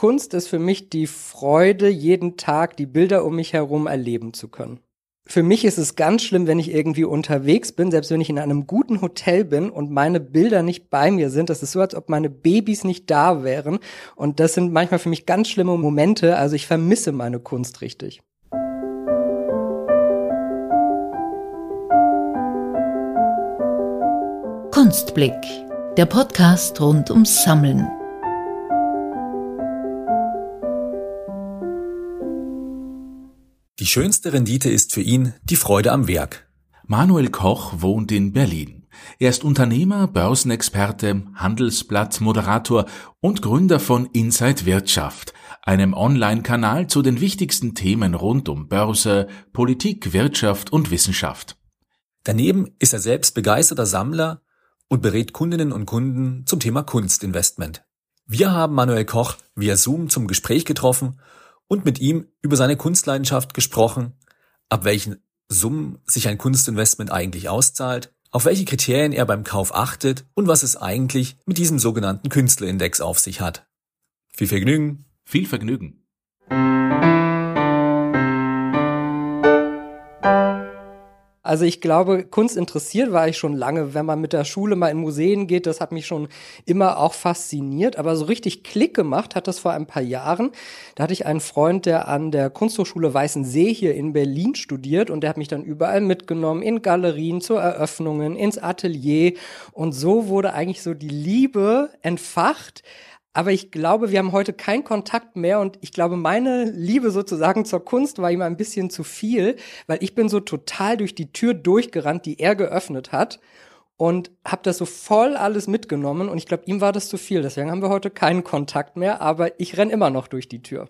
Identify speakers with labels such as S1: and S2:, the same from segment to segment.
S1: Kunst ist für mich die Freude, jeden Tag die Bilder um mich herum erleben zu können. Für mich ist es ganz schlimm, wenn ich irgendwie unterwegs bin, selbst wenn ich in einem guten Hotel bin und meine Bilder nicht bei mir sind. Das ist so, als ob meine Babys nicht da wären. Und das sind manchmal für mich ganz schlimme Momente. Also ich vermisse meine Kunst richtig.
S2: Kunstblick, der Podcast rund ums Sammeln.
S3: Die schönste Rendite ist für ihn die Freude am Werk.
S4: Manuel Koch wohnt in Berlin. Er ist Unternehmer, Börsenexperte, Handelsblatt-Moderator und Gründer von Inside Wirtschaft, einem Online-Kanal zu den wichtigsten Themen rund um Börse, Politik, Wirtschaft und Wissenschaft.
S3: Daneben ist er selbst begeisterter Sammler und berät Kundinnen und Kunden zum Thema Kunstinvestment. Wir haben Manuel Koch via Zoom zum Gespräch getroffen und mit ihm über seine Kunstleidenschaft gesprochen, ab welchen Summen sich ein Kunstinvestment eigentlich auszahlt, auf welche Kriterien er beim Kauf achtet und was es eigentlich mit diesem sogenannten Künstlerindex auf sich hat. Viel Vergnügen.
S4: Viel Vergnügen.
S1: Also ich glaube, Kunst interessiert war ich schon lange, wenn man mit der Schule mal in Museen geht, das hat mich schon immer auch fasziniert, aber so richtig Klick gemacht hat das vor ein paar Jahren. Da hatte ich einen Freund, der an der Kunsthochschule Weißensee hier in Berlin studiert. Und der hat mich dann überall mitgenommen, in Galerien, zu Eröffnungen, ins Atelier. Und so wurde eigentlich so die Liebe entfacht aber ich glaube, wir haben heute keinen Kontakt mehr und ich glaube, meine Liebe sozusagen zur Kunst war ihm ein bisschen zu viel, weil ich bin so total durch die Tür durchgerannt, die er geöffnet hat und habe das so voll alles mitgenommen und ich glaube, ihm war das zu viel. Deswegen haben wir heute keinen Kontakt mehr, aber ich renn immer noch durch die Tür.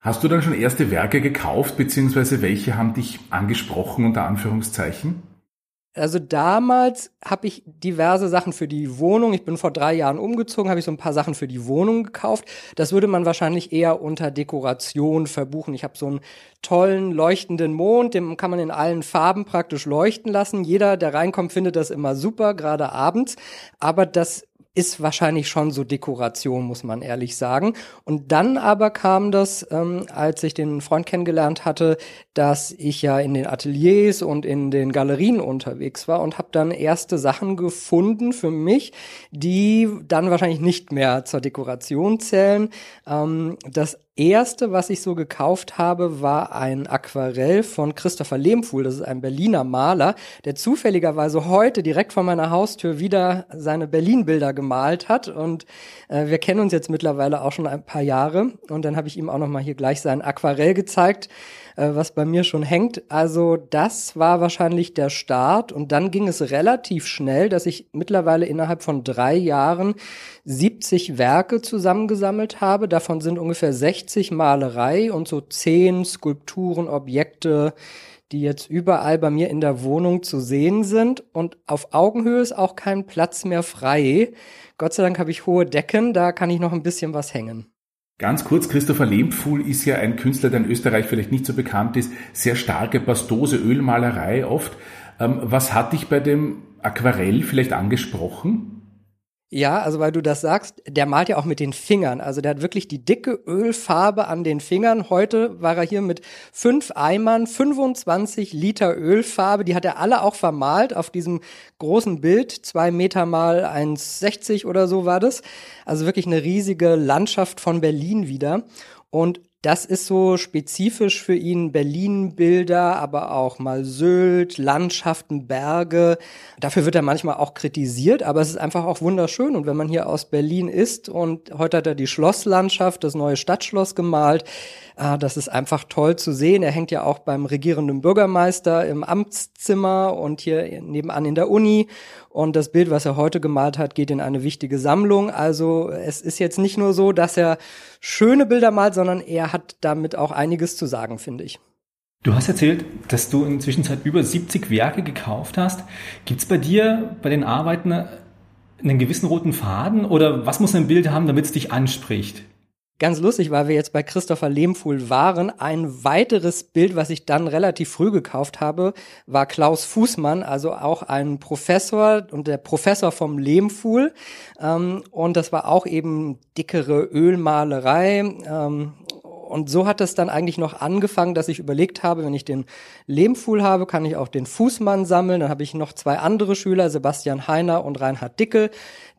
S4: Hast du dann schon erste Werke gekauft, beziehungsweise welche haben dich angesprochen unter Anführungszeichen?
S1: Also damals habe ich diverse Sachen für die Wohnung. Ich bin vor drei Jahren umgezogen, habe ich so ein paar Sachen für die Wohnung gekauft. Das würde man wahrscheinlich eher unter Dekoration verbuchen. Ich habe so einen tollen leuchtenden Mond, den kann man in allen Farben praktisch leuchten lassen. Jeder, der reinkommt, findet das immer super, gerade abends. Aber das ist wahrscheinlich schon so Dekoration, muss man ehrlich sagen. Und dann aber kam das, ähm, als ich den Freund kennengelernt hatte, dass ich ja in den Ateliers und in den Galerien unterwegs war und habe dann erste Sachen gefunden für mich, die dann wahrscheinlich nicht mehr zur Dekoration zählen. Ähm, das erste, was ich so gekauft habe, war ein Aquarell von Christopher Lehmfuhl. Das ist ein Berliner Maler, der zufälligerweise heute direkt vor meiner Haustür wieder seine Berlin-Bilder gemalt hat. Und äh, wir kennen uns jetzt mittlerweile auch schon ein paar Jahre. Und dann habe ich ihm auch noch mal hier gleich sein Aquarell gezeigt äh, was bei mir schon hängt. Also das war wahrscheinlich der Start und dann ging es relativ schnell, dass ich mittlerweile innerhalb von drei Jahren 70 Werke zusammengesammelt habe. Davon sind ungefähr 60 Malerei und so 10 Skulpturen, Objekte, die jetzt überall bei mir in der Wohnung zu sehen sind. Und auf Augenhöhe ist auch kein Platz mehr frei. Gott sei Dank habe ich hohe Decken, da kann ich noch ein bisschen was hängen.
S4: Ganz kurz, Christopher Lehmpfuhl ist ja ein Künstler, der in Österreich vielleicht nicht so bekannt ist. Sehr starke pastose Ölmalerei oft. Ähm, was hat dich bei dem Aquarell vielleicht angesprochen?
S1: Ja, also weil du das sagst, der malt ja auch mit den Fingern. Also der hat wirklich die dicke Ölfarbe an den Fingern. Heute war er hier mit fünf Eimern, 25 Liter Ölfarbe. Die hat er alle auch vermalt auf diesem großen Bild. Zwei Meter mal 1,60 oder so war das. Also wirklich eine riesige Landschaft von Berlin wieder. Und das ist so spezifisch für ihn Berlin-Bilder, aber auch mal Sylt, Landschaften, Berge. Dafür wird er manchmal auch kritisiert, aber es ist einfach auch wunderschön. Und wenn man hier aus Berlin ist und heute hat er die Schlosslandschaft, das neue Stadtschloss gemalt, äh, das ist einfach toll zu sehen. Er hängt ja auch beim regierenden Bürgermeister im Amtszimmer und hier nebenan in der Uni. Und das Bild, was er heute gemalt hat, geht in eine wichtige Sammlung. Also es ist jetzt nicht nur so, dass er schöne Bilder malt, sondern er hat damit auch einiges zu sagen, finde ich.
S5: Du hast erzählt, dass du in Zwischenzeit über 70 Werke gekauft hast. Gibt es bei dir bei den Arbeiten einen gewissen roten Faden oder was muss ein Bild haben, damit es dich anspricht?
S1: Ganz lustig, weil wir jetzt bei Christopher Lehmfuhl waren. Ein weiteres Bild, was ich dann relativ früh gekauft habe, war Klaus Fußmann, also auch ein Professor und der Professor vom Lehmfuhl. Ähm, und das war auch eben dickere Ölmalerei. Ähm, und so hat es dann eigentlich noch angefangen, dass ich überlegt habe, wenn ich den Lehmfuhl habe, kann ich auch den Fußmann sammeln. Dann habe ich noch zwei andere Schüler, Sebastian Heiner und Reinhard Dickel,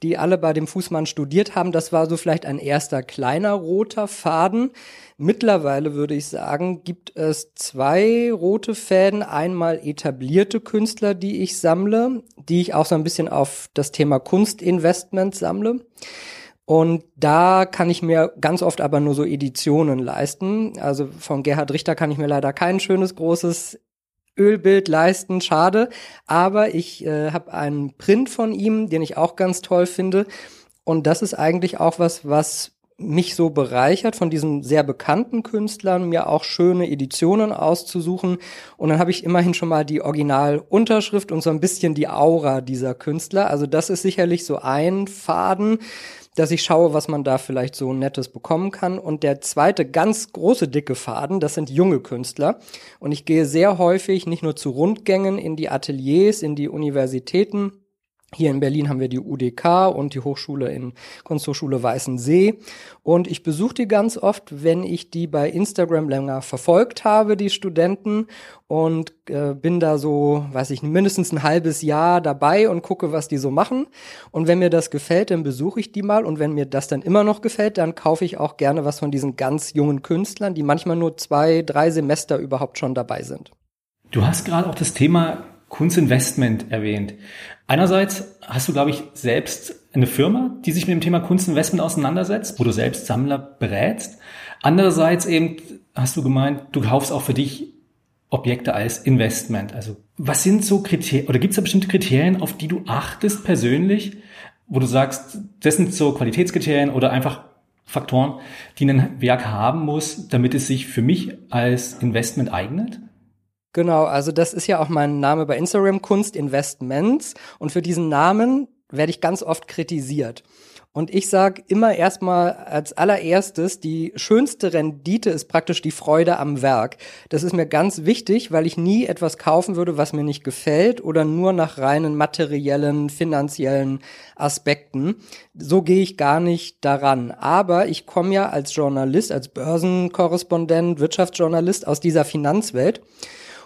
S1: die alle bei dem Fußmann studiert haben. Das war so vielleicht ein erster kleiner roter Faden. Mittlerweile würde ich sagen, gibt es zwei rote Fäden. Einmal etablierte Künstler, die ich sammle, die ich auch so ein bisschen auf das Thema Kunstinvestment sammle. Und da kann ich mir ganz oft aber nur so Editionen leisten. Also von Gerhard Richter kann ich mir leider kein schönes großes Ölbild leisten, schade. Aber ich äh, habe einen Print von ihm, den ich auch ganz toll finde. Und das ist eigentlich auch was, was mich so bereichert, von diesen sehr bekannten Künstlern mir auch schöne Editionen auszusuchen. Und dann habe ich immerhin schon mal die Originalunterschrift und so ein bisschen die Aura dieser Künstler. Also das ist sicherlich so ein Faden dass ich schaue, was man da vielleicht so Nettes bekommen kann. Und der zweite ganz große dicke Faden, das sind junge Künstler. Und ich gehe sehr häufig nicht nur zu Rundgängen in die Ateliers, in die Universitäten, hier in Berlin haben wir die UDK und die Hochschule in Kunsthochschule Weißensee. Und ich besuche die ganz oft, wenn ich die bei Instagram länger verfolgt habe, die Studenten. Und äh, bin da so, weiß ich, mindestens ein halbes Jahr dabei und gucke, was die so machen. Und wenn mir das gefällt, dann besuche ich die mal. Und wenn mir das dann immer noch gefällt, dann kaufe ich auch gerne was von diesen ganz jungen Künstlern, die manchmal nur zwei, drei Semester überhaupt schon dabei sind.
S5: Du hast gerade auch das Thema Kunstinvestment erwähnt. Einerseits hast du, glaube ich, selbst eine Firma, die sich mit dem Thema Kunstinvestment auseinandersetzt, wo du selbst Sammler berätst. Andererseits eben hast du gemeint, du kaufst auch für dich Objekte als Investment. Also was sind so Kriterien oder gibt es da bestimmte Kriterien, auf die du achtest persönlich, wo du sagst, das sind so Qualitätskriterien oder einfach Faktoren, die ein Werk haben muss, damit es sich für mich als Investment eignet?
S1: Genau, also das ist ja auch mein Name bei Instagram, Kunst Investments. Und für diesen Namen werde ich ganz oft kritisiert. Und ich sage immer erstmal als allererstes, die schönste Rendite ist praktisch die Freude am Werk. Das ist mir ganz wichtig, weil ich nie etwas kaufen würde, was mir nicht gefällt oder nur nach reinen materiellen, finanziellen Aspekten. So gehe ich gar nicht daran. Aber ich komme ja als Journalist, als Börsenkorrespondent, Wirtschaftsjournalist aus dieser Finanzwelt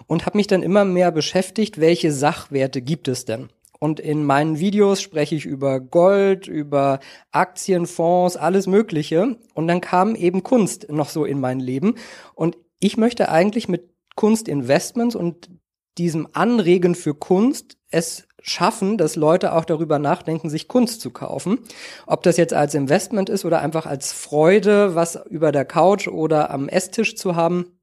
S1: und habe mich dann immer mehr beschäftigt, welche Sachwerte gibt es denn? Und in meinen Videos spreche ich über Gold, über Aktienfonds, alles Mögliche. Und dann kam eben Kunst noch so in mein Leben. Und ich möchte eigentlich mit Kunstinvestments und diesem Anregen für Kunst es schaffen, dass Leute auch darüber nachdenken, sich Kunst zu kaufen. Ob das jetzt als Investment ist oder einfach als Freude, was über der Couch oder am Esstisch zu haben.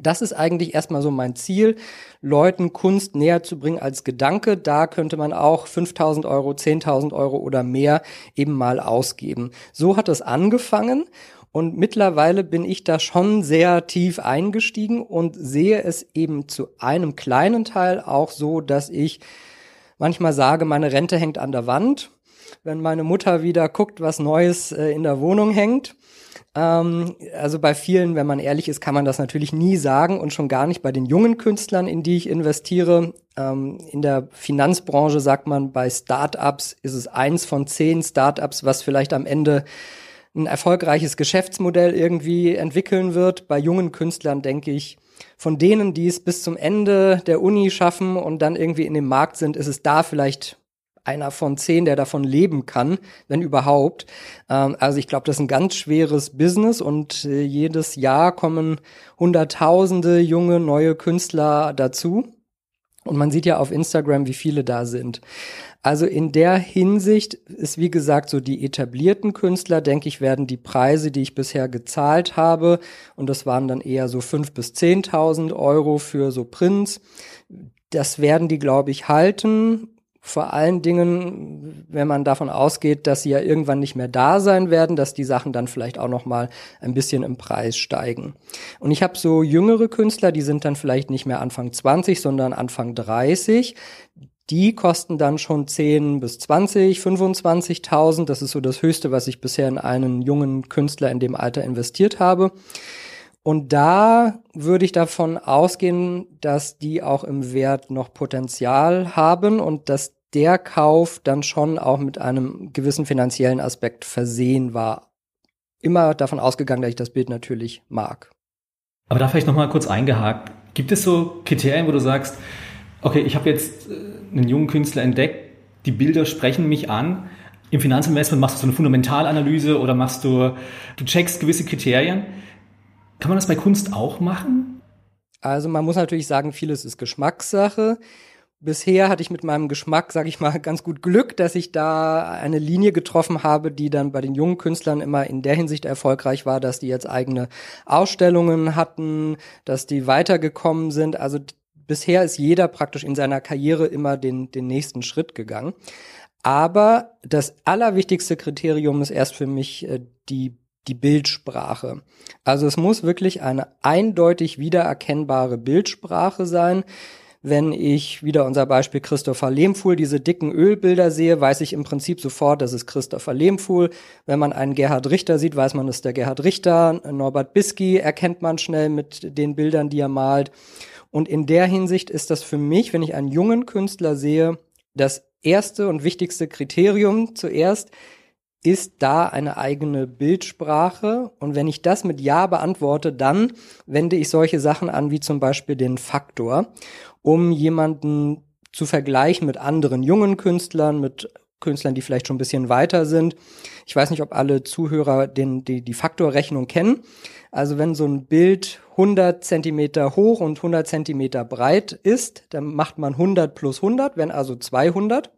S1: Das ist eigentlich erstmal so mein Ziel, Leuten Kunst näher zu bringen als Gedanke. Da könnte man auch 5000 Euro, 10.000 Euro oder mehr eben mal ausgeben. So hat es angefangen. Und mittlerweile bin ich da schon sehr tief eingestiegen und sehe es eben zu einem kleinen Teil auch so, dass ich manchmal sage, meine Rente hängt an der Wand. Wenn meine Mutter wieder guckt, was Neues äh, in der Wohnung hängt, ähm, also bei vielen, wenn man ehrlich ist, kann man das natürlich nie sagen und schon gar nicht bei den jungen Künstlern, in die ich investiere. Ähm, in der Finanzbranche sagt man, bei Startups ist es eins von zehn Startups, was vielleicht am Ende ein erfolgreiches Geschäftsmodell irgendwie entwickeln wird. Bei jungen Künstlern denke ich, von denen, die es bis zum Ende der Uni schaffen und dann irgendwie in dem Markt sind, ist es da vielleicht einer von zehn, der davon leben kann, wenn überhaupt. Ähm, also ich glaube, das ist ein ganz schweres Business und äh, jedes Jahr kommen Hunderttausende junge neue Künstler dazu. Und man sieht ja auf Instagram, wie viele da sind. Also in der Hinsicht ist, wie gesagt, so die etablierten Künstler, denke ich, werden die Preise, die ich bisher gezahlt habe, und das waren dann eher so fünf bis zehntausend Euro für so Prints, das werden die, glaube ich, halten. Vor allen Dingen, wenn man davon ausgeht, dass sie ja irgendwann nicht mehr da sein werden, dass die Sachen dann vielleicht auch noch mal ein bisschen im Preis steigen. Und ich habe so jüngere Künstler, die sind dann vielleicht nicht mehr Anfang 20, sondern Anfang 30. die kosten dann schon 10 bis 20, 25.000. Das ist so das Höchste, was ich bisher in einen jungen Künstler in dem Alter investiert habe. Und da würde ich davon ausgehen, dass die auch im Wert noch Potenzial haben und dass der Kauf dann schon auch mit einem gewissen finanziellen Aspekt versehen war. Immer davon ausgegangen, dass ich das Bild natürlich mag.
S5: Aber da vielleicht nochmal kurz eingehakt. Gibt es so Kriterien, wo du sagst, okay, ich habe jetzt äh, einen jungen Künstler entdeckt, die Bilder sprechen mich an. Im Finanzinvestment machst du so eine Fundamentalanalyse oder machst du, du checkst gewisse Kriterien. Kann man das bei Kunst auch machen?
S1: Also man muss natürlich sagen, vieles ist Geschmackssache. Bisher hatte ich mit meinem Geschmack, sage ich mal, ganz gut Glück, dass ich da eine Linie getroffen habe, die dann bei den jungen Künstlern immer in der Hinsicht erfolgreich war, dass die jetzt eigene Ausstellungen hatten, dass die weitergekommen sind. Also bisher ist jeder praktisch in seiner Karriere immer den, den nächsten Schritt gegangen. Aber das allerwichtigste Kriterium ist erst für mich äh, die, die Bildsprache. Also es muss wirklich eine eindeutig wiedererkennbare Bildsprache sein. Wenn ich wieder unser Beispiel Christopher Lehmfuhl, diese dicken Ölbilder sehe, weiß ich im Prinzip sofort, das ist Christopher Lehmfuhl. Wenn man einen Gerhard Richter sieht, weiß man, das ist der Gerhard Richter. Norbert Bisky erkennt man schnell mit den Bildern, die er malt. Und in der Hinsicht ist das für mich, wenn ich einen jungen Künstler sehe, das erste und wichtigste Kriterium zuerst, ist da eine eigene Bildsprache? Und wenn ich das mit Ja beantworte, dann wende ich solche Sachen an, wie zum Beispiel den Faktor, um jemanden zu vergleichen mit anderen jungen Künstlern, mit Künstlern, die vielleicht schon ein bisschen weiter sind. Ich weiß nicht, ob alle Zuhörer den, die, die Faktorrechnung kennen. Also wenn so ein Bild 100 Zentimeter hoch und 100 Zentimeter breit ist, dann macht man 100 plus 100, wenn also 200.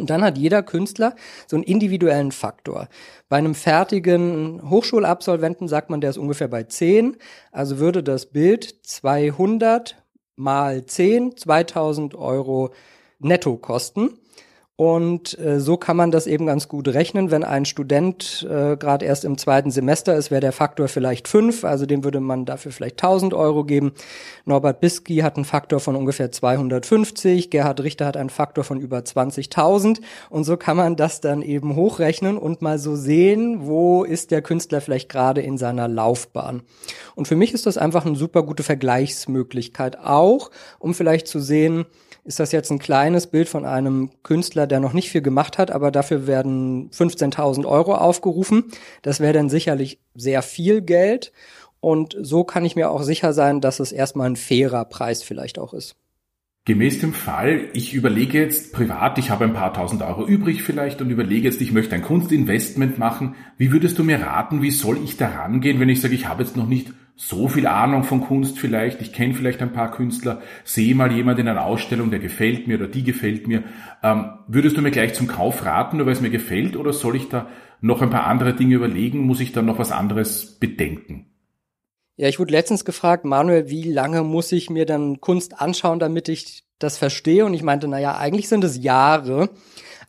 S1: Und dann hat jeder Künstler so einen individuellen Faktor. Bei einem fertigen Hochschulabsolventen sagt man, der ist ungefähr bei 10. Also würde das Bild 200 mal 10, 2000 Euro netto kosten. Und äh, so kann man das eben ganz gut rechnen. Wenn ein Student äh, gerade erst im zweiten Semester ist, wäre der Faktor vielleicht fünf, also dem würde man dafür vielleicht 1000 Euro geben. Norbert Bisky hat einen Faktor von ungefähr 250, Gerhard Richter hat einen Faktor von über 20.000 und so kann man das dann eben hochrechnen und mal so sehen, wo ist der Künstler vielleicht gerade in seiner Laufbahn. Und für mich ist das einfach eine super gute Vergleichsmöglichkeit auch, um vielleicht zu sehen, ist das jetzt ein kleines Bild von einem Künstler, der noch nicht viel gemacht hat, aber dafür werden 15.000 Euro aufgerufen. Das wäre dann sicherlich sehr viel Geld. Und so kann ich mir auch sicher sein, dass es erstmal ein fairer Preis vielleicht auch ist.
S4: Gemäß dem Fall, ich überlege jetzt privat, ich habe ein paar tausend Euro übrig vielleicht und überlege jetzt, ich möchte ein Kunstinvestment machen. Wie würdest du mir raten, wie soll ich da rangehen, wenn ich sage, ich habe jetzt noch nicht so viel Ahnung von Kunst vielleicht, ich kenne vielleicht ein paar Künstler, sehe mal jemand in einer Ausstellung, der gefällt mir oder die gefällt mir. Ähm, würdest du mir gleich zum Kauf raten, nur weil es mir gefällt, oder soll ich da noch ein paar andere Dinge überlegen? Muss ich da noch was anderes bedenken?
S1: Ja, ich wurde letztens gefragt, Manuel, wie lange muss ich mir dann Kunst anschauen, damit ich das verstehe? Und ich meinte, na ja, eigentlich sind es Jahre.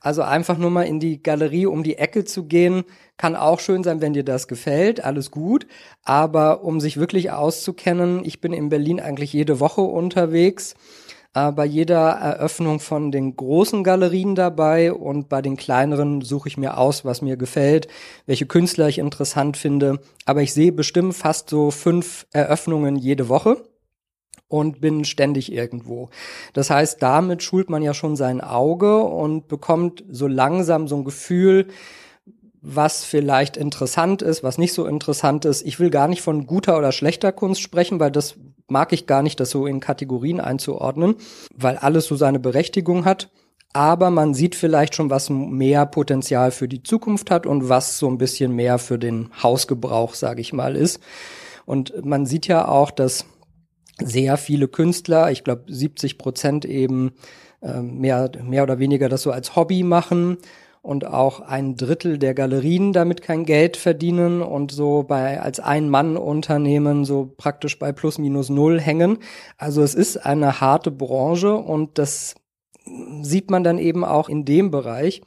S1: Also einfach nur mal in die Galerie um die Ecke zu gehen, kann auch schön sein, wenn dir das gefällt, alles gut. Aber um sich wirklich auszukennen, ich bin in Berlin eigentlich jede Woche unterwegs äh, bei jeder Eröffnung von den großen Galerien dabei und bei den kleineren suche ich mir aus, was mir gefällt, welche Künstler ich interessant finde. Aber ich sehe bestimmt fast so fünf Eröffnungen jede Woche und bin ständig irgendwo. Das heißt, damit schult man ja schon sein Auge und bekommt so langsam so ein Gefühl, was vielleicht interessant ist, was nicht so interessant ist. Ich will gar nicht von guter oder schlechter Kunst sprechen, weil das mag ich gar nicht, das so in Kategorien einzuordnen, weil alles so seine Berechtigung hat. Aber man sieht vielleicht schon, was mehr Potenzial für die Zukunft hat und was so ein bisschen mehr für den Hausgebrauch, sage ich mal, ist. Und man sieht ja auch, dass sehr viele Künstler, ich glaube 70 Prozent eben äh, mehr, mehr oder weniger das so als Hobby machen und auch ein Drittel der Galerien damit kein Geld verdienen und so bei als Ein-Mann-Unternehmen so praktisch bei plus minus null hängen. Also es ist eine harte Branche und das sieht man dann eben auch in dem Bereich.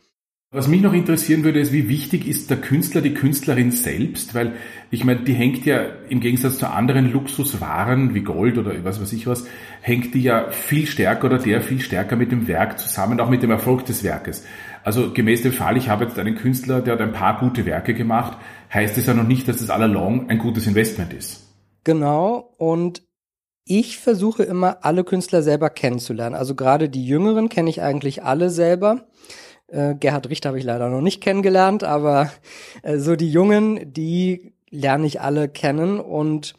S4: Was mich noch interessieren würde, ist, wie wichtig ist der Künstler, die Künstlerin selbst? Weil ich meine, die hängt ja im Gegensatz zu anderen Luxuswaren wie Gold oder was weiß ich was, hängt die ja viel stärker oder der viel stärker mit dem Werk zusammen, auch mit dem Erfolg des Werkes. Also gemäß dem Fall, ich habe jetzt einen Künstler, der hat ein paar gute Werke gemacht, heißt es ja noch nicht, dass es allalong ein gutes Investment ist.
S1: Genau. Und ich versuche immer, alle Künstler selber kennenzulernen. Also gerade die Jüngeren kenne ich eigentlich alle selber. Äh, Gerhard Richter habe ich leider noch nicht kennengelernt, aber äh, so die Jungen, die lerne ich alle kennen. Und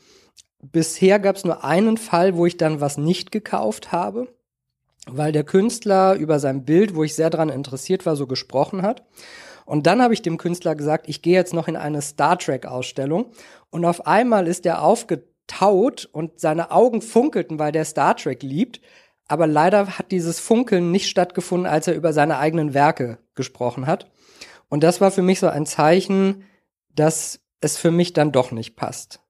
S1: bisher gab es nur einen Fall, wo ich dann was nicht gekauft habe, weil der Künstler über sein Bild, wo ich sehr daran interessiert war, so gesprochen hat. Und dann habe ich dem Künstler gesagt, ich gehe jetzt noch in eine Star Trek Ausstellung. Und auf einmal ist er aufgetaut und seine Augen funkelten, weil der Star Trek liebt. Aber leider hat dieses Funkeln nicht stattgefunden, als er über seine eigenen Werke gesprochen hat. Und das war für mich so ein Zeichen, dass es für mich dann doch nicht passt.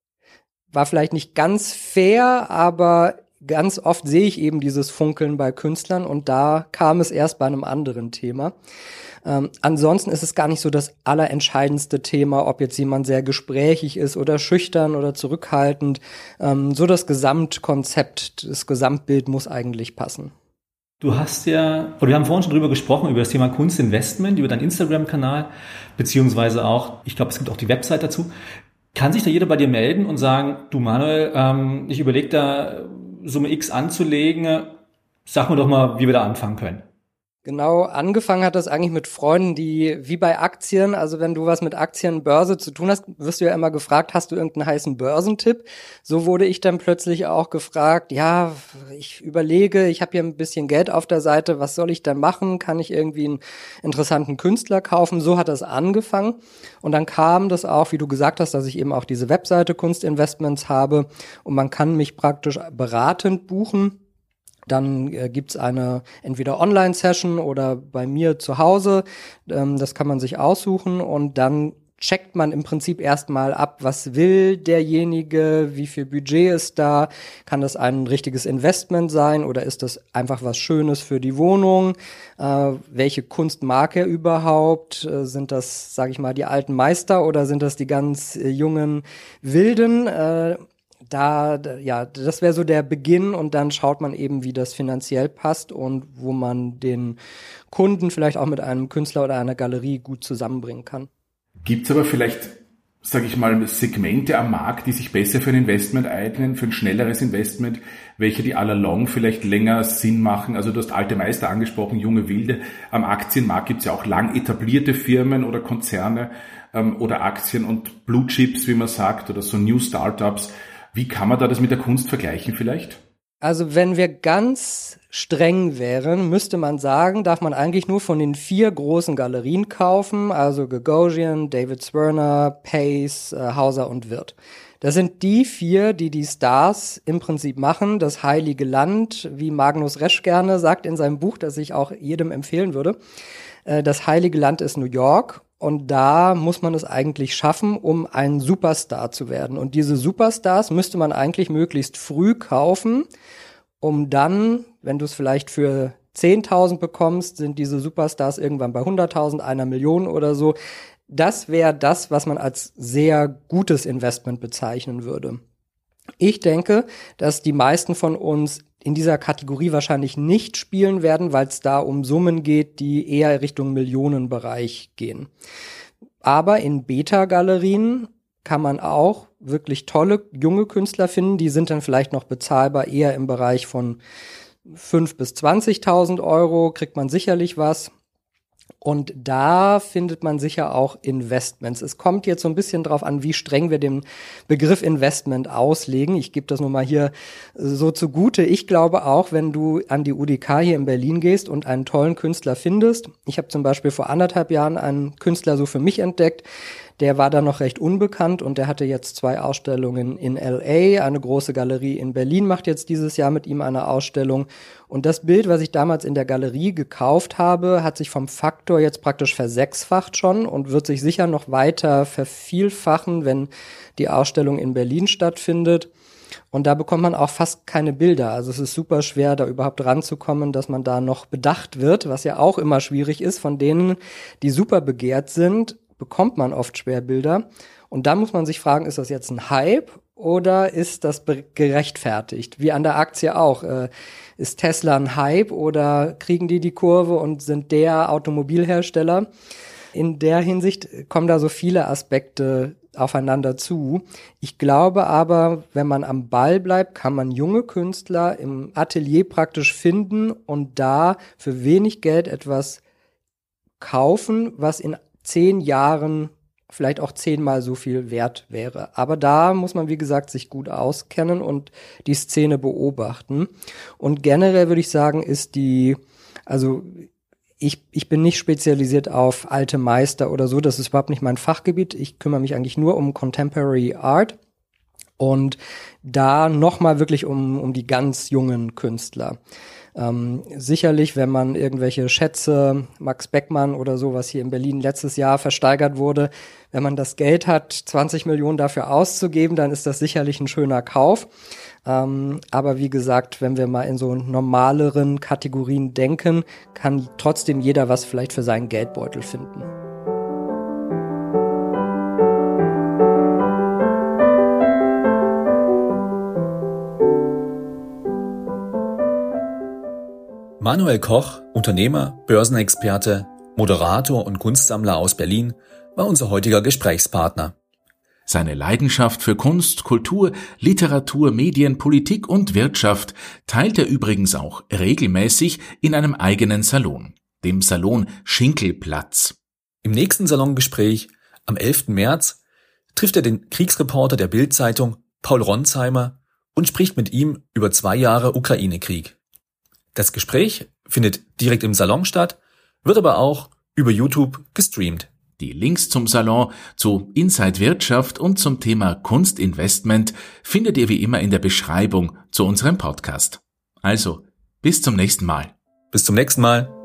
S1: War vielleicht nicht ganz fair, aber ganz oft sehe ich eben dieses Funkeln bei Künstlern und da kam es erst bei einem anderen Thema. Ähm, ansonsten ist es gar nicht so das allerentscheidendste Thema, ob jetzt jemand sehr gesprächig ist oder schüchtern oder zurückhaltend. Ähm, so das Gesamtkonzept, das Gesamtbild muss eigentlich passen.
S5: Du hast ja, oder wir haben vorhin schon drüber gesprochen, über das Thema Kunstinvestment, über deinen Instagram-Kanal, beziehungsweise auch, ich glaube, es gibt auch die Website dazu. Kann sich da jeder bei dir melden und sagen, du Manuel, ähm, ich überlege da Summe X anzulegen, sag mir doch mal, wie wir da anfangen können.
S1: Genau, angefangen hat das eigentlich mit Freunden, die wie bei Aktien, also wenn du was mit Aktien, Börse zu tun hast, wirst du ja immer gefragt, hast du irgendeinen heißen Börsentipp? So wurde ich dann plötzlich auch gefragt, ja, ich überlege, ich habe hier ein bisschen Geld auf der Seite, was soll ich denn machen? Kann ich irgendwie einen interessanten Künstler kaufen? So hat das angefangen. Und dann kam das auch, wie du gesagt hast, dass ich eben auch diese Webseite Kunstinvestments habe und man kann mich praktisch beratend buchen dann äh, gibt's eine entweder Online-Session oder bei mir zu Hause. Ähm, das kann man sich aussuchen und dann checkt man im Prinzip erstmal ab, was will derjenige, wie viel Budget ist da, kann das ein richtiges Investment sein oder ist das einfach was Schönes für die Wohnung, äh, welche Kunst mag er überhaupt, äh, sind das, sage ich mal, die alten Meister oder sind das die ganz äh, jungen Wilden, äh, da, ja, das wäre so der Beginn und dann schaut man eben, wie das finanziell passt und wo man den Kunden vielleicht auch mit einem Künstler oder einer Galerie gut zusammenbringen kann.
S4: Gibt es aber vielleicht, sage ich mal, Segmente am Markt, die sich besser für ein Investment eignen, für ein schnelleres Investment, welche die allalong vielleicht länger Sinn machen? Also du hast alte Meister angesprochen, junge Wilde. Am Aktienmarkt gibt es ja auch lang etablierte Firmen oder Konzerne ähm, oder Aktien und Blue Chips, wie man sagt, oder so New Startups. Wie kann man da das mit der Kunst vergleichen vielleicht?
S1: Also wenn wir ganz streng wären, müsste man sagen, darf man eigentlich nur von den vier großen Galerien kaufen, also Gagosian, David Swerner, Pace, äh, Hauser und Wirth. Das sind die vier, die die Stars im Prinzip machen, das heilige Land, wie Magnus Resch gerne sagt in seinem Buch, das ich auch jedem empfehlen würde. Äh, das heilige Land ist New York und da muss man es eigentlich schaffen, um ein Superstar zu werden. Und diese Superstars müsste man eigentlich möglichst früh kaufen, um dann, wenn du es vielleicht für 10.000 bekommst, sind diese Superstars irgendwann bei 100.000, einer Million oder so. Das wäre das, was man als sehr gutes Investment bezeichnen würde. Ich denke, dass die meisten von uns in dieser Kategorie wahrscheinlich nicht spielen werden, weil es da um Summen geht, die eher Richtung Millionenbereich gehen. Aber in Beta-Galerien kann man auch wirklich tolle junge Künstler finden, die sind dann vielleicht noch bezahlbar eher im Bereich von 5 bis 20.000 Euro, kriegt man sicherlich was. Und da findet man sicher auch Investments. Es kommt jetzt so ein bisschen drauf an, wie streng wir den Begriff Investment auslegen. Ich gebe das nur mal hier so zugute. Ich glaube auch, wenn du an die UDK hier in Berlin gehst und einen tollen Künstler findest. Ich habe zum Beispiel vor anderthalb Jahren einen Künstler so für mich entdeckt, der war da noch recht unbekannt und der hatte jetzt zwei Ausstellungen in LA. Eine große Galerie in Berlin macht jetzt dieses Jahr mit ihm eine Ausstellung. Und das Bild, was ich damals in der Galerie gekauft habe, hat sich vom Faktor jetzt praktisch versechsfacht schon und wird sich sicher noch weiter vervielfachen, wenn die Ausstellung in Berlin stattfindet. Und da bekommt man auch fast keine Bilder. Also es ist super schwer, da überhaupt ranzukommen, dass man da noch bedacht wird, was ja auch immer schwierig ist. Von denen, die super begehrt sind, bekommt man oft schwer Bilder. Und da muss man sich fragen, ist das jetzt ein Hype oder ist das gerechtfertigt? Wie an der Aktie auch. Äh, ist Tesla ein Hype oder kriegen die die Kurve und sind der Automobilhersteller? In der Hinsicht kommen da so viele Aspekte aufeinander zu. Ich glaube aber, wenn man am Ball bleibt, kann man junge Künstler im Atelier praktisch finden und da für wenig Geld etwas kaufen, was in zehn Jahren vielleicht auch zehnmal so viel wert wäre. Aber da muss man, wie gesagt, sich gut auskennen und die Szene beobachten. Und generell würde ich sagen, ist die, also ich, ich bin nicht spezialisiert auf alte Meister oder so, das ist überhaupt nicht mein Fachgebiet. Ich kümmere mich eigentlich nur um Contemporary Art und da nochmal wirklich um, um die ganz jungen Künstler. Ähm, sicherlich, wenn man irgendwelche Schätze, Max Beckmann oder so, was hier in Berlin letztes Jahr versteigert wurde, wenn man das Geld hat, 20 Millionen dafür auszugeben, dann ist das sicherlich ein schöner Kauf. Ähm, aber wie gesagt, wenn wir mal in so normaleren Kategorien denken, kann trotzdem jeder was vielleicht für seinen Geldbeutel finden.
S3: Manuel Koch, Unternehmer, Börsenexperte, Moderator und Kunstsammler aus Berlin, war unser heutiger Gesprächspartner.
S4: Seine Leidenschaft für Kunst, Kultur, Literatur, Medien, Politik und Wirtschaft teilt er übrigens auch regelmäßig in einem eigenen Salon, dem Salon Schinkelplatz.
S3: Im nächsten Salongespräch am 11. März trifft er den Kriegsreporter der Bildzeitung Paul Ronsheimer und spricht mit ihm über zwei Jahre Ukraine-Krieg. Das Gespräch findet direkt im Salon statt, wird aber auch über YouTube gestreamt.
S4: Die Links zum Salon, zu Inside Wirtschaft und zum Thema Kunstinvestment findet ihr wie immer in der Beschreibung zu unserem Podcast. Also, bis zum nächsten Mal.
S3: Bis zum nächsten Mal.